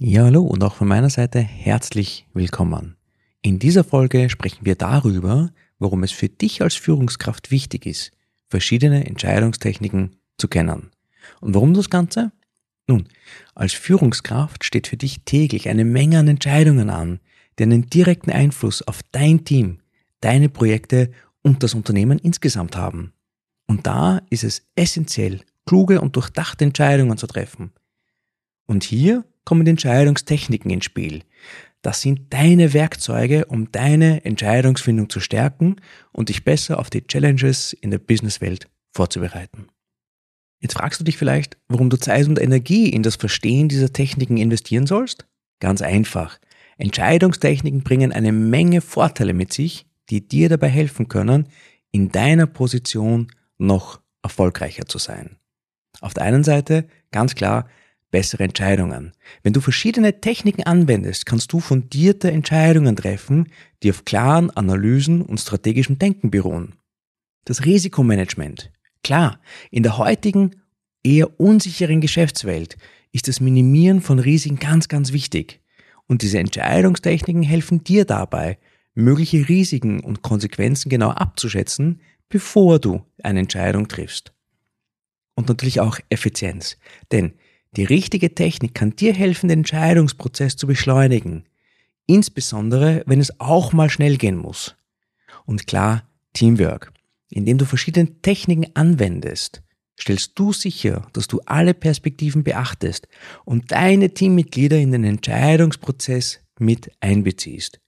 Ja, hallo und auch von meiner Seite herzlich willkommen. In dieser Folge sprechen wir darüber, warum es für dich als Führungskraft wichtig ist, verschiedene Entscheidungstechniken zu kennen. Und warum das Ganze? Nun, als Führungskraft steht für dich täglich eine Menge an Entscheidungen an, die einen direkten Einfluss auf dein Team, deine Projekte und das Unternehmen insgesamt haben. Und da ist es essentiell, kluge und durchdachte Entscheidungen zu treffen. Und hier kommen Entscheidungstechniken ins Spiel. Das sind deine Werkzeuge, um deine Entscheidungsfindung zu stärken und dich besser auf die Challenges in der Businesswelt vorzubereiten. Jetzt fragst du dich vielleicht, warum du Zeit und Energie in das Verstehen dieser Techniken investieren sollst? Ganz einfach. Entscheidungstechniken bringen eine Menge Vorteile mit sich, die dir dabei helfen können, in deiner Position noch erfolgreicher zu sein. Auf der einen Seite ganz klar bessere Entscheidungen. Wenn du verschiedene Techniken anwendest, kannst du fundierte Entscheidungen treffen, die auf klaren Analysen und strategischem Denken beruhen. Das Risikomanagement. Klar, in der heutigen, eher unsicheren Geschäftswelt ist das Minimieren von Risiken ganz, ganz wichtig. Und diese Entscheidungstechniken helfen dir dabei, mögliche Risiken und Konsequenzen genau abzuschätzen, bevor du eine Entscheidung triffst. Und natürlich auch Effizienz. Denn die richtige Technik kann dir helfen, den Entscheidungsprozess zu beschleunigen. Insbesondere, wenn es auch mal schnell gehen muss. Und klar, Teamwork. Indem du verschiedene Techniken anwendest, stellst du sicher, dass du alle Perspektiven beachtest und deine Teammitglieder in den Entscheidungsprozess mit einbeziehst.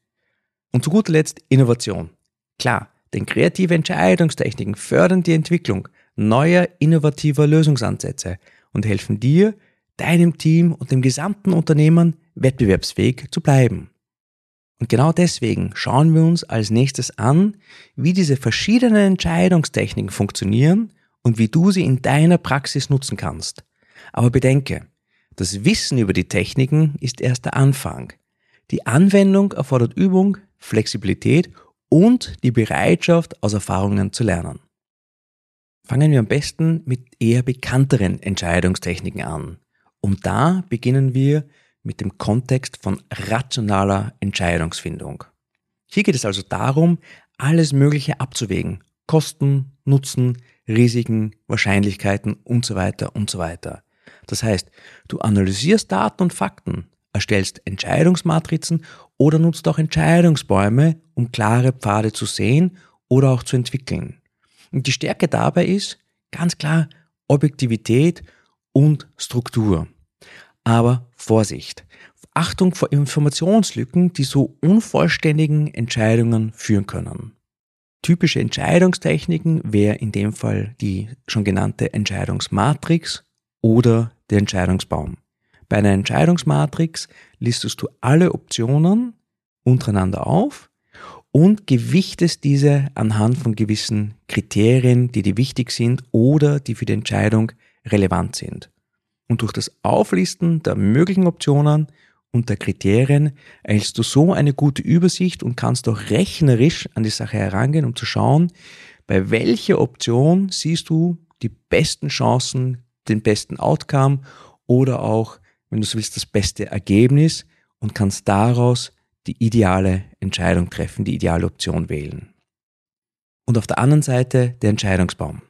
Und zu guter Letzt Innovation. Klar, denn kreative Entscheidungstechniken fördern die Entwicklung neuer, innovativer Lösungsansätze und helfen dir, deinem Team und dem gesamten Unternehmen wettbewerbsfähig zu bleiben. Und genau deswegen schauen wir uns als nächstes an, wie diese verschiedenen Entscheidungstechniken funktionieren und wie du sie in deiner Praxis nutzen kannst. Aber bedenke, das Wissen über die Techniken ist erst der Anfang. Die Anwendung erfordert Übung, Flexibilität und die Bereitschaft, aus Erfahrungen zu lernen. Fangen wir am besten mit eher bekannteren Entscheidungstechniken an. Und da beginnen wir mit dem Kontext von rationaler Entscheidungsfindung. Hier geht es also darum, alles Mögliche abzuwägen. Kosten, Nutzen, Risiken, Wahrscheinlichkeiten und so weiter und so weiter. Das heißt, du analysierst Daten und Fakten, erstellst Entscheidungsmatrizen oder nutzt auch Entscheidungsbäume, um klare Pfade zu sehen oder auch zu entwickeln. Und die Stärke dabei ist ganz klar Objektivität und Struktur. Aber Vorsicht. Achtung vor Informationslücken, die zu unvollständigen Entscheidungen führen können. Typische Entscheidungstechniken wäre in dem Fall die schon genannte Entscheidungsmatrix oder der Entscheidungsbaum. Bei einer Entscheidungsmatrix listest du alle Optionen untereinander auf und gewichtest diese anhand von gewissen Kriterien, die dir wichtig sind oder die für die Entscheidung relevant sind. Und durch das Auflisten der möglichen Optionen und der Kriterien erhältst du so eine gute Übersicht und kannst auch rechnerisch an die Sache herangehen, um zu schauen, bei welcher Option siehst du die besten Chancen, den besten Outcome oder auch, wenn du so willst, das beste Ergebnis und kannst daraus die ideale Entscheidung treffen, die ideale Option wählen. Und auf der anderen Seite der Entscheidungsbaum.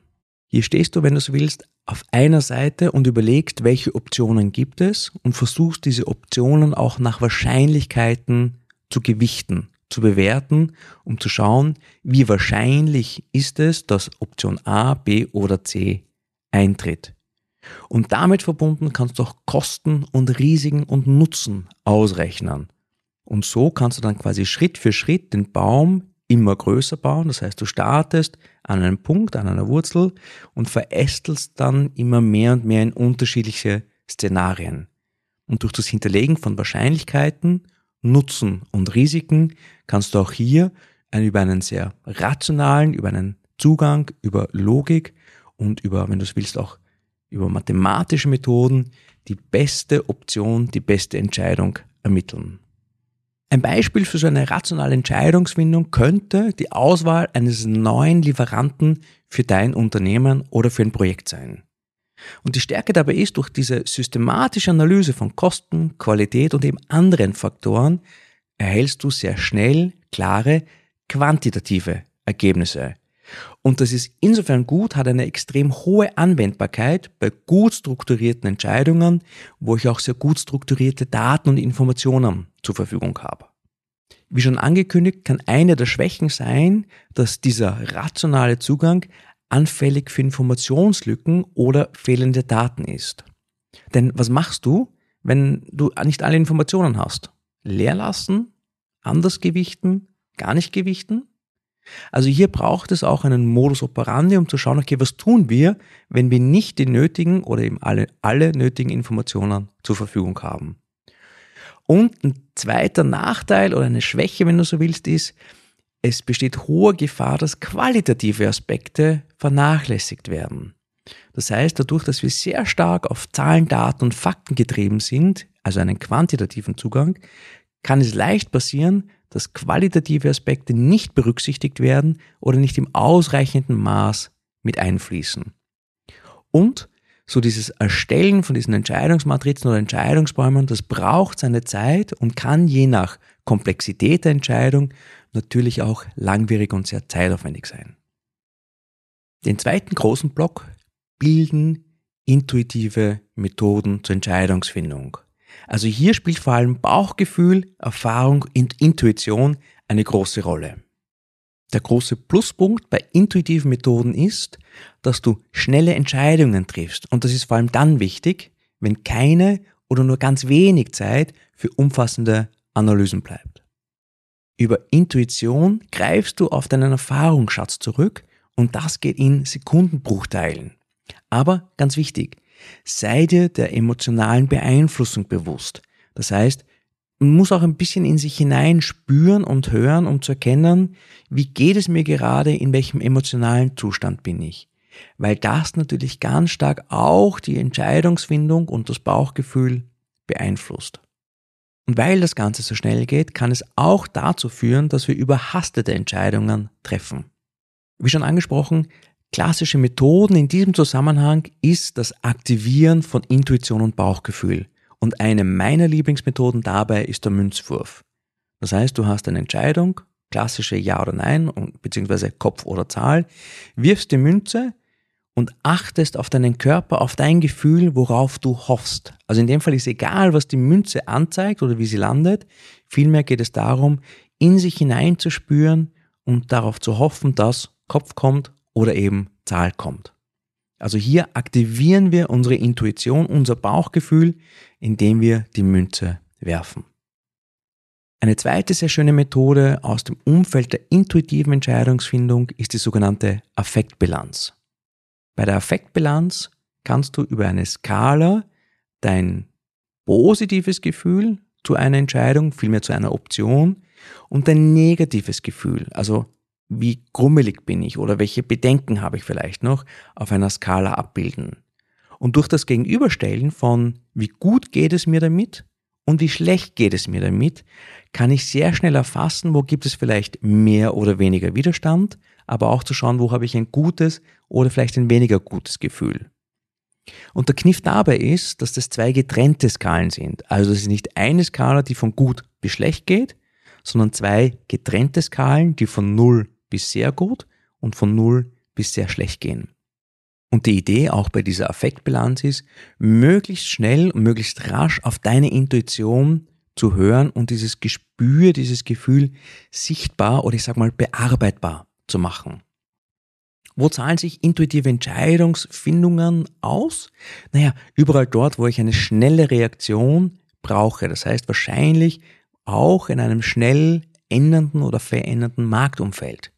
Hier stehst du, wenn du so willst, auf einer Seite und überlegst, welche Optionen gibt es und versuchst diese Optionen auch nach Wahrscheinlichkeiten zu gewichten, zu bewerten, um zu schauen, wie wahrscheinlich ist es, dass Option A, B oder C eintritt. Und damit verbunden kannst du auch Kosten und Risiken und Nutzen ausrechnen. Und so kannst du dann quasi Schritt für Schritt den Baum immer größer bauen. Das heißt, du startest an einem Punkt, an einer Wurzel und verästelst dann immer mehr und mehr in unterschiedliche Szenarien. Und durch das Hinterlegen von Wahrscheinlichkeiten Nutzen und Risiken kannst du auch hier über einen sehr rationalen, über einen Zugang, über Logik und über, wenn du es willst, auch über mathematische Methoden die beste Option, die beste Entscheidung ermitteln. Ein Beispiel für so eine rationale Entscheidungsfindung könnte die Auswahl eines neuen Lieferanten für dein Unternehmen oder für ein Projekt sein. Und die Stärke dabei ist, durch diese systematische Analyse von Kosten, Qualität und eben anderen Faktoren erhältst du sehr schnell klare quantitative Ergebnisse. Und das ist insofern gut, hat eine extrem hohe Anwendbarkeit bei gut strukturierten Entscheidungen, wo ich auch sehr gut strukturierte Daten und Informationen zur Verfügung habe. Wie schon angekündigt, kann eine der Schwächen sein, dass dieser rationale Zugang anfällig für Informationslücken oder fehlende Daten ist. Denn was machst du, wenn du nicht alle Informationen hast? Leer lassen? Anders gewichten? Gar nicht gewichten? Also hier braucht es auch einen Modus operandi, um zu schauen, okay, was tun wir, wenn wir nicht die nötigen oder eben alle, alle nötigen Informationen zur Verfügung haben. Und ein zweiter Nachteil oder eine Schwäche, wenn du so willst, ist, es besteht hohe Gefahr, dass qualitative Aspekte vernachlässigt werden. Das heißt, dadurch, dass wir sehr stark auf Zahlen, Daten und Fakten getrieben sind, also einen quantitativen Zugang, kann es leicht passieren, dass qualitative Aspekte nicht berücksichtigt werden oder nicht im ausreichenden Maß mit einfließen. Und so dieses Erstellen von diesen Entscheidungsmatrizen oder Entscheidungsbäumen, das braucht seine Zeit und kann je nach Komplexität der Entscheidung natürlich auch langwierig und sehr zeitaufwendig sein. Den zweiten großen Block bilden intuitive Methoden zur Entscheidungsfindung. Also hier spielt vor allem Bauchgefühl, Erfahrung und Intuition eine große Rolle. Der große Pluspunkt bei intuitiven Methoden ist, dass du schnelle Entscheidungen triffst. Und das ist vor allem dann wichtig, wenn keine oder nur ganz wenig Zeit für umfassende Analysen bleibt. Über Intuition greifst du auf deinen Erfahrungsschatz zurück und das geht in Sekundenbruchteilen. Aber ganz wichtig, sei dir der emotionalen Beeinflussung bewusst. Das heißt, man muss auch ein bisschen in sich hinein spüren und hören, um zu erkennen, wie geht es mir gerade, in welchem emotionalen Zustand bin ich. Weil das natürlich ganz stark auch die Entscheidungsfindung und das Bauchgefühl beeinflusst. Und weil das Ganze so schnell geht, kann es auch dazu führen, dass wir überhastete Entscheidungen treffen. Wie schon angesprochen, klassische Methoden in diesem Zusammenhang ist das Aktivieren von Intuition und Bauchgefühl. Und eine meiner Lieblingsmethoden dabei ist der Münzwurf. Das heißt, du hast eine Entscheidung, klassische Ja oder Nein, beziehungsweise Kopf oder Zahl, wirfst die Münze und achtest auf deinen Körper, auf dein Gefühl, worauf du hoffst. Also in dem Fall ist egal, was die Münze anzeigt oder wie sie landet. Vielmehr geht es darum, in sich hineinzuspüren und darauf zu hoffen, dass Kopf kommt oder eben Zahl kommt. Also hier aktivieren wir unsere Intuition, unser Bauchgefühl, indem wir die Münze werfen. Eine zweite sehr schöne Methode aus dem Umfeld der intuitiven Entscheidungsfindung ist die sogenannte Affektbilanz. Bei der Affektbilanz kannst du über eine Skala dein positives Gefühl zu einer Entscheidung, vielmehr zu einer Option und dein negatives Gefühl, also wie grummelig bin ich oder welche Bedenken habe ich vielleicht noch, auf einer Skala abbilden. Und durch das Gegenüberstellen von wie gut geht es mir damit und wie schlecht geht es mir damit, kann ich sehr schnell erfassen, wo gibt es vielleicht mehr oder weniger Widerstand, aber auch zu schauen, wo habe ich ein gutes oder vielleicht ein weniger gutes Gefühl. Und der Kniff dabei ist, dass das zwei getrennte Skalen sind. Also es ist nicht eine Skala, die von gut bis schlecht geht, sondern zwei getrennte Skalen, die von 0 bis sehr gut und von null bis sehr schlecht gehen. Und die Idee auch bei dieser Affektbilanz ist, möglichst schnell und möglichst rasch auf deine Intuition zu hören und dieses Gespür, dieses Gefühl sichtbar oder ich sag mal bearbeitbar zu machen. Wo zahlen sich intuitive Entscheidungsfindungen aus? Naja, überall dort, wo ich eine schnelle Reaktion brauche. Das heißt wahrscheinlich auch in einem schnell ändernden oder verändernden Marktumfeld.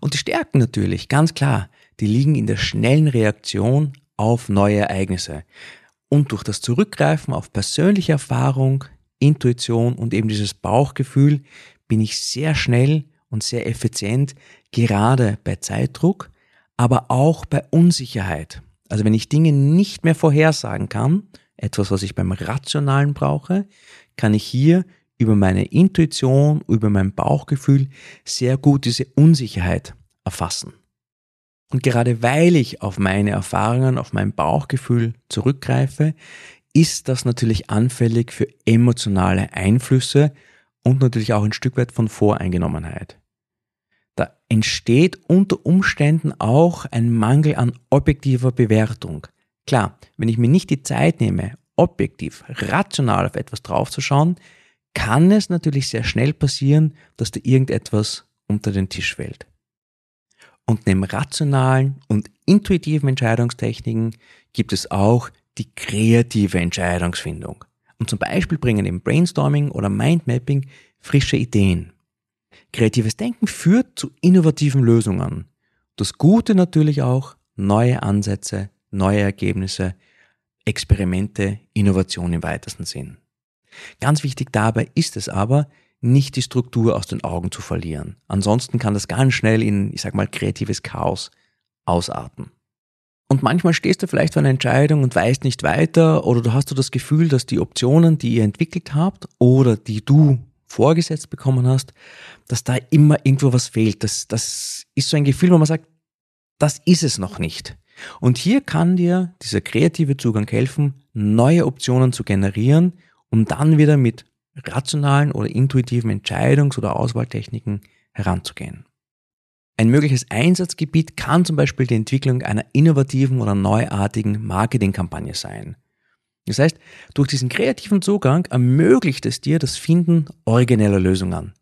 Und die Stärken natürlich, ganz klar, die liegen in der schnellen Reaktion auf neue Ereignisse. Und durch das Zurückgreifen auf persönliche Erfahrung, Intuition und eben dieses Bauchgefühl bin ich sehr schnell und sehr effizient, gerade bei Zeitdruck, aber auch bei Unsicherheit. Also wenn ich Dinge nicht mehr vorhersagen kann, etwas, was ich beim Rationalen brauche, kann ich hier über meine Intuition, über mein Bauchgefühl sehr gut diese Unsicherheit erfassen. Und gerade weil ich auf meine Erfahrungen, auf mein Bauchgefühl zurückgreife, ist das natürlich anfällig für emotionale Einflüsse und natürlich auch ein Stück weit von Voreingenommenheit. Da entsteht unter Umständen auch ein Mangel an objektiver Bewertung. Klar, wenn ich mir nicht die Zeit nehme, objektiv, rational auf etwas draufzuschauen, kann es natürlich sehr schnell passieren, dass da irgendetwas unter den Tisch fällt. Und neben rationalen und intuitiven Entscheidungstechniken gibt es auch die kreative Entscheidungsfindung. Und zum Beispiel bringen im Brainstorming oder Mindmapping frische Ideen. Kreatives Denken führt zu innovativen Lösungen. Das Gute natürlich auch, neue Ansätze, neue Ergebnisse, Experimente, Innovation im weitesten Sinn. Ganz wichtig dabei ist es aber, nicht die Struktur aus den Augen zu verlieren. Ansonsten kann das ganz schnell in, ich sag mal, kreatives Chaos ausarten. Und manchmal stehst du vielleicht vor einer Entscheidung und weißt nicht weiter oder du hast du das Gefühl, dass die Optionen, die ihr entwickelt habt oder die du vorgesetzt bekommen hast, dass da immer irgendwo was fehlt. Das, das ist so ein Gefühl, wo man sagt, das ist es noch nicht. Und hier kann dir dieser kreative Zugang helfen, neue Optionen zu generieren, um dann wieder mit rationalen oder intuitiven Entscheidungs- oder Auswahltechniken heranzugehen. Ein mögliches Einsatzgebiet kann zum Beispiel die Entwicklung einer innovativen oder neuartigen Marketingkampagne sein. Das heißt, durch diesen kreativen Zugang ermöglicht es dir das Finden origineller Lösungen.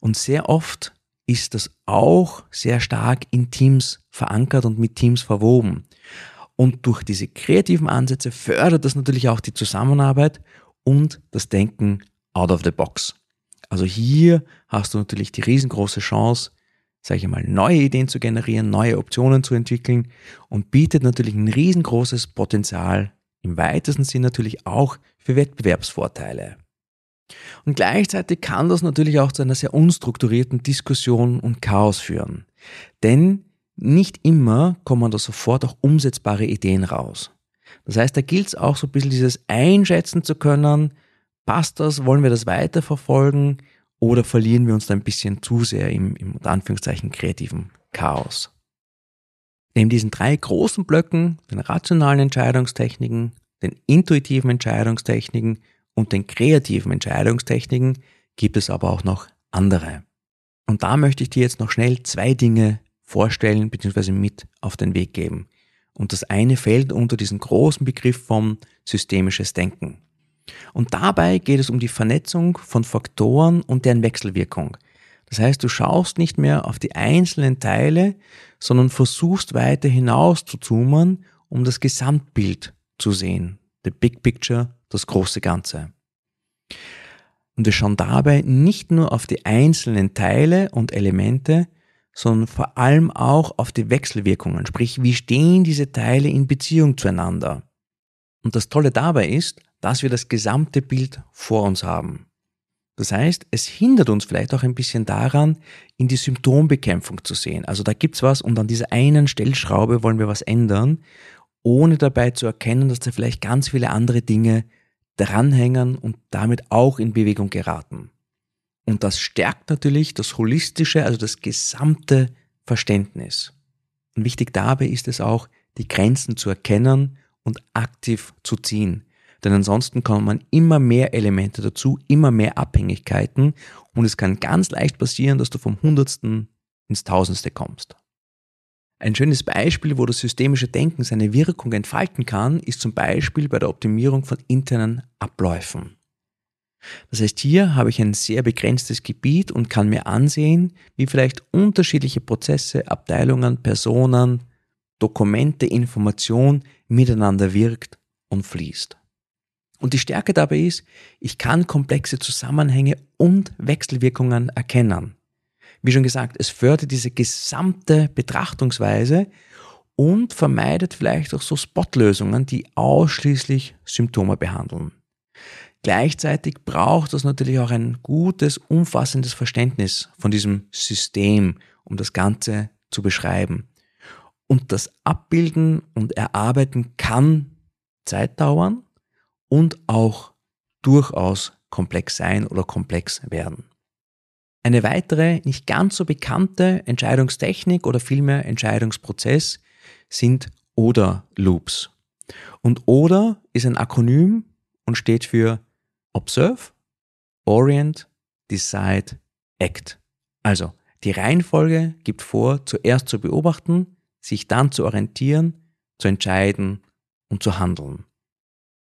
Und sehr oft ist das auch sehr stark in Teams verankert und mit Teams verwoben. Und durch diese kreativen Ansätze fördert das natürlich auch die Zusammenarbeit und das Denken out of the box. Also hier hast du natürlich die riesengroße Chance, sage ich mal, neue Ideen zu generieren, neue Optionen zu entwickeln und bietet natürlich ein riesengroßes Potenzial im weitesten Sinn natürlich auch für Wettbewerbsvorteile. Und gleichzeitig kann das natürlich auch zu einer sehr unstrukturierten Diskussion und Chaos führen. Denn nicht immer kommen da sofort auch umsetzbare Ideen raus. Das heißt, da gilt es auch so ein bisschen dieses einschätzen zu können, passt das, wollen wir das weiterverfolgen, oder verlieren wir uns da ein bisschen zu sehr im, im unter Anführungszeichen kreativen Chaos? Neben diesen drei großen Blöcken, den rationalen Entscheidungstechniken, den intuitiven Entscheidungstechniken und den kreativen Entscheidungstechniken, gibt es aber auch noch andere. Und da möchte ich dir jetzt noch schnell zwei Dinge vorstellen bzw. mit auf den Weg geben. Und das eine fällt unter diesen großen Begriff vom systemisches Denken. Und dabei geht es um die Vernetzung von Faktoren und deren Wechselwirkung. Das heißt, du schaust nicht mehr auf die einzelnen Teile, sondern versuchst weiter hinaus zu zoomen, um das Gesamtbild zu sehen. The Big Picture, das große Ganze. Und wir schauen dabei nicht nur auf die einzelnen Teile und Elemente, sondern vor allem auch auf die Wechselwirkungen, sprich, wie stehen diese Teile in Beziehung zueinander. Und das Tolle dabei ist, dass wir das gesamte Bild vor uns haben. Das heißt, es hindert uns vielleicht auch ein bisschen daran, in die Symptombekämpfung zu sehen. Also da gibt's was und an dieser einen Stellschraube wollen wir was ändern, ohne dabei zu erkennen, dass da vielleicht ganz viele andere Dinge dranhängen und damit auch in Bewegung geraten. Und das stärkt natürlich das holistische, also das gesamte Verständnis. Und wichtig dabei ist es auch, die Grenzen zu erkennen und aktiv zu ziehen. Denn ansonsten kommen man immer mehr Elemente dazu, immer mehr Abhängigkeiten und es kann ganz leicht passieren, dass du vom Hundertsten ins Tausendste kommst. Ein schönes Beispiel, wo das systemische Denken seine Wirkung entfalten kann, ist zum Beispiel bei der Optimierung von internen Abläufen. Das heißt, hier habe ich ein sehr begrenztes Gebiet und kann mir ansehen, wie vielleicht unterschiedliche Prozesse, Abteilungen, Personen, Dokumente, Information miteinander wirkt und fließt. Und die Stärke dabei ist, ich kann komplexe Zusammenhänge und Wechselwirkungen erkennen. Wie schon gesagt, es fördert diese gesamte Betrachtungsweise und vermeidet vielleicht auch so Spotlösungen, die ausschließlich Symptome behandeln. Gleichzeitig braucht es natürlich auch ein gutes, umfassendes Verständnis von diesem System, um das Ganze zu beschreiben. Und das Abbilden und Erarbeiten kann Zeit dauern und auch durchaus komplex sein oder komplex werden. Eine weitere, nicht ganz so bekannte Entscheidungstechnik oder vielmehr Entscheidungsprozess sind Oder-Loops. Und Oder ist ein Akronym und steht für Observe, Orient, Decide, Act. Also die Reihenfolge gibt vor, zuerst zu beobachten, sich dann zu orientieren, zu entscheiden und zu handeln.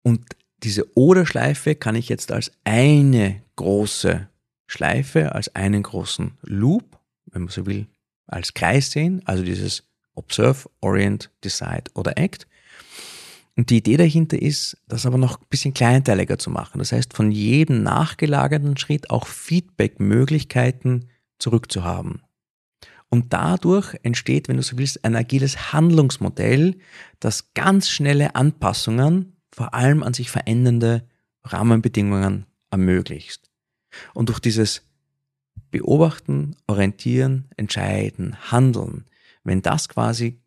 Und diese Oder-Schleife kann ich jetzt als eine große Schleife, als einen großen Loop, wenn man so will, als Kreis sehen, also dieses Observe, Orient, Decide oder Act. Und die Idee dahinter ist, das aber noch ein bisschen kleinteiliger zu machen. Das heißt, von jedem nachgelagerten Schritt auch Feedback-Möglichkeiten zurückzuhaben. Und dadurch entsteht, wenn du so willst, ein agiles Handlungsmodell, das ganz schnelle Anpassungen, vor allem an sich verändernde Rahmenbedingungen ermöglicht. Und durch dieses Beobachten, Orientieren, Entscheiden, Handeln, wenn das quasi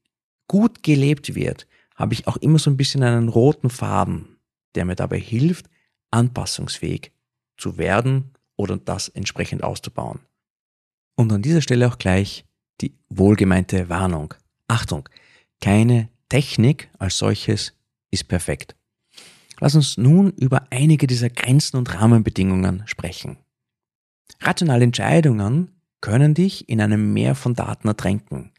gut gelebt wird, habe ich auch immer so ein bisschen einen roten Faden, der mir dabei hilft, anpassungsfähig zu werden oder das entsprechend auszubauen. Und an dieser Stelle auch gleich die wohlgemeinte Warnung. Achtung, keine Technik als solches ist perfekt. Lass uns nun über einige dieser Grenzen und Rahmenbedingungen sprechen. Rationale Entscheidungen können dich in einem Meer von Daten ertränken.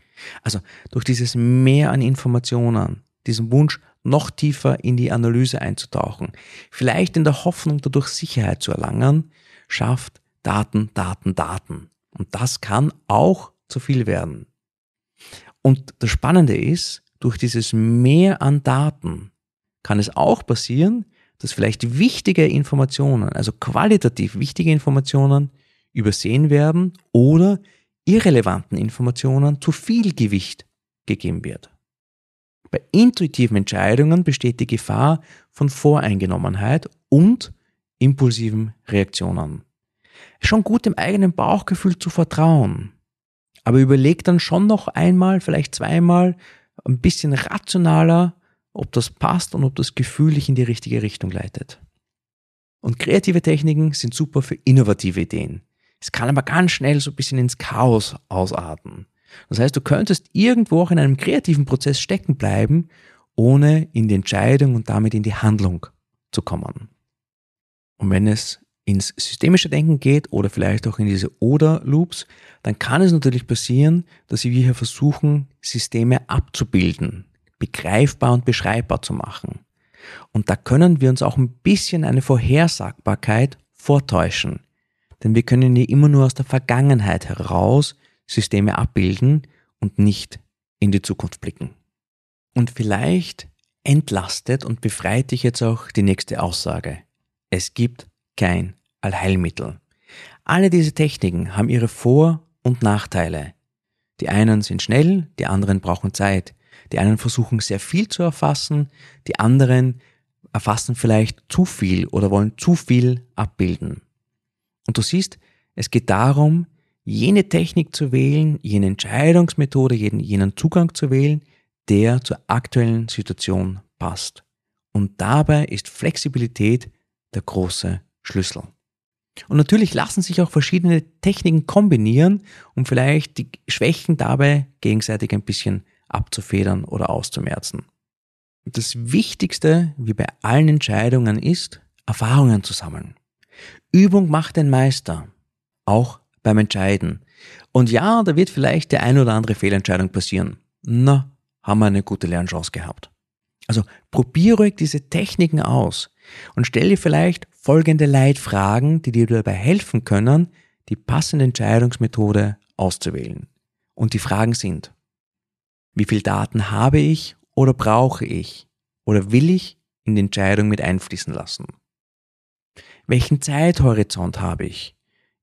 Also durch dieses Meer an Informationen, diesen Wunsch, noch tiefer in die Analyse einzutauchen, vielleicht in der Hoffnung, dadurch Sicherheit zu erlangen, schafft Daten, Daten, Daten. Und das kann auch zu viel werden. Und das Spannende ist, durch dieses Mehr an Daten kann es auch passieren, dass vielleicht wichtige Informationen, also qualitativ wichtige Informationen, übersehen werden oder irrelevanten Informationen zu viel Gewicht gegeben wird. Bei intuitiven Entscheidungen besteht die Gefahr von Voreingenommenheit und impulsiven Reaktionen. Schon gut dem eigenen Bauchgefühl zu vertrauen, aber überleg dann schon noch einmal, vielleicht zweimal, ein bisschen rationaler, ob das passt und ob das Gefühl dich in die richtige Richtung leitet. Und kreative Techniken sind super für innovative Ideen. Es kann aber ganz schnell so ein bisschen ins Chaos ausarten. Das heißt, du könntest irgendwo auch in einem kreativen Prozess stecken bleiben, ohne in die Entscheidung und damit in die Handlung zu kommen. Und wenn es ins systemische Denken geht oder vielleicht auch in diese Oder-Loops, dann kann es natürlich passieren, dass wir hier versuchen, Systeme abzubilden, begreifbar und beschreibbar zu machen. Und da können wir uns auch ein bisschen eine Vorhersagbarkeit vortäuschen. Denn wir können ja immer nur aus der Vergangenheit heraus Systeme abbilden und nicht in die Zukunft blicken. Und vielleicht entlastet und befreit dich jetzt auch die nächste Aussage. Es gibt kein Allheilmittel. Alle diese Techniken haben ihre Vor- und Nachteile. Die einen sind schnell, die anderen brauchen Zeit. Die einen versuchen sehr viel zu erfassen, die anderen erfassen vielleicht zu viel oder wollen zu viel abbilden. Und du siehst, es geht darum, jene Technik zu wählen, jene Entscheidungsmethode, jeden, jenen Zugang zu wählen, der zur aktuellen Situation passt. Und dabei ist Flexibilität der große Schlüssel. Und natürlich lassen sich auch verschiedene Techniken kombinieren, um vielleicht die Schwächen dabei gegenseitig ein bisschen abzufedern oder auszumerzen. Das Wichtigste, wie bei allen Entscheidungen, ist, Erfahrungen zu sammeln. Übung macht den Meister, auch beim Entscheiden. Und ja, da wird vielleicht der ein oder andere Fehlentscheidung passieren. Na, haben wir eine gute Lernchance gehabt. Also probier ruhig diese Techniken aus und stell dir vielleicht folgende Leitfragen, die dir dabei helfen können, die passende Entscheidungsmethode auszuwählen. Und die Fragen sind, wie viel Daten habe ich oder brauche ich oder will ich in die Entscheidung mit einfließen lassen? Welchen Zeithorizont habe ich?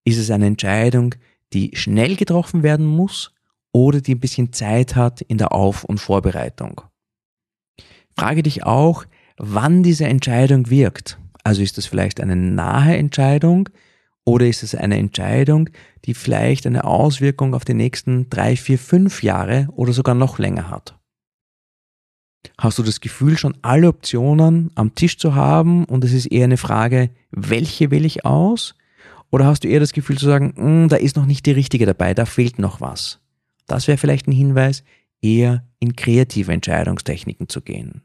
Ist es eine Entscheidung, die schnell getroffen werden muss oder die ein bisschen Zeit hat in der Auf- und Vorbereitung? Frage dich auch, wann diese Entscheidung wirkt. Also ist das vielleicht eine nahe Entscheidung oder ist es eine Entscheidung, die vielleicht eine Auswirkung auf die nächsten drei, vier, fünf Jahre oder sogar noch länger hat? Hast du das Gefühl, schon alle Optionen am Tisch zu haben und es ist eher eine Frage, welche wähle ich aus? Oder hast du eher das Gefühl zu sagen, hm, da ist noch nicht die richtige dabei, da fehlt noch was? Das wäre vielleicht ein Hinweis, eher in kreative Entscheidungstechniken zu gehen.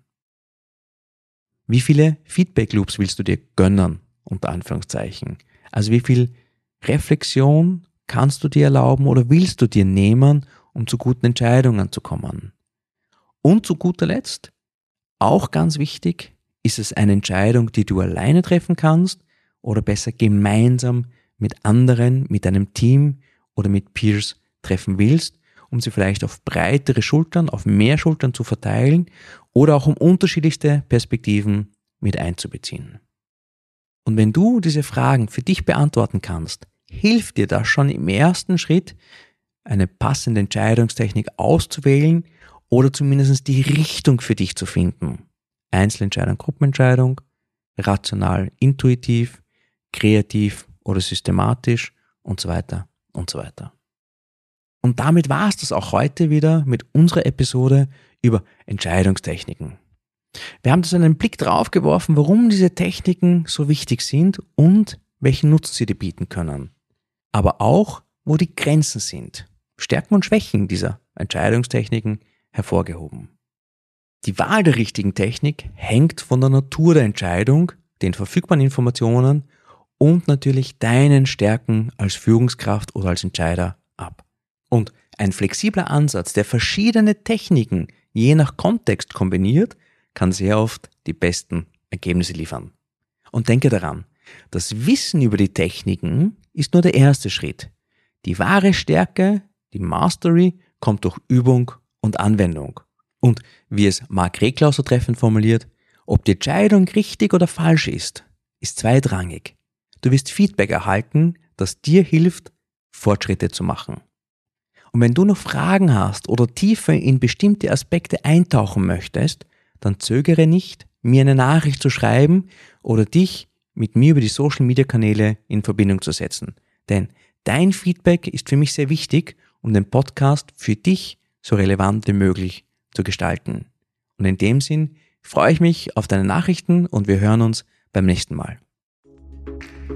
Wie viele Feedback Loops willst du dir gönnen, unter Anführungszeichen? Also wie viel Reflexion kannst du dir erlauben oder willst du dir nehmen, um zu guten Entscheidungen zu kommen? Und zu guter Letzt, auch ganz wichtig, ist es eine Entscheidung, die du alleine treffen kannst oder besser gemeinsam mit anderen, mit einem Team oder mit Peers treffen willst, um sie vielleicht auf breitere Schultern, auf mehr Schultern zu verteilen oder auch um unterschiedlichste Perspektiven mit einzubeziehen. Und wenn du diese Fragen für dich beantworten kannst, hilft dir das schon im ersten Schritt, eine passende Entscheidungstechnik auszuwählen oder zumindest die Richtung für dich zu finden. Einzelentscheidung, Gruppenentscheidung, rational, intuitiv, kreativ oder systematisch und so weiter und so weiter. Und damit war es das auch heute wieder mit unserer Episode über Entscheidungstechniken. Wir haben das einen Blick drauf geworfen, warum diese Techniken so wichtig sind und welchen Nutzen sie dir bieten können. Aber auch, wo die Grenzen sind. Stärken und Schwächen dieser Entscheidungstechniken hervorgehoben. Die Wahl der richtigen Technik hängt von der Natur der Entscheidung, den verfügbaren Informationen und natürlich deinen Stärken als Führungskraft oder als Entscheider ab. Und ein flexibler Ansatz, der verschiedene Techniken je nach Kontext kombiniert, kann sehr oft die besten Ergebnisse liefern. Und denke daran, das Wissen über die Techniken ist nur der erste Schritt. Die wahre Stärke, die Mastery, kommt durch Übung und Anwendung. Und wie es Mark Reklaus so treffend formuliert, ob die Entscheidung richtig oder falsch ist, ist zweitrangig. Du wirst Feedback erhalten, das dir hilft, Fortschritte zu machen. Und wenn du noch Fragen hast oder tiefer in bestimmte Aspekte eintauchen möchtest, dann zögere nicht, mir eine Nachricht zu schreiben oder dich mit mir über die Social Media Kanäle in Verbindung zu setzen. Denn dein Feedback ist für mich sehr wichtig, um den Podcast für dich so relevant wie möglich zu gestalten. Und in dem Sinn freue ich mich auf deine Nachrichten und wir hören uns beim nächsten Mal.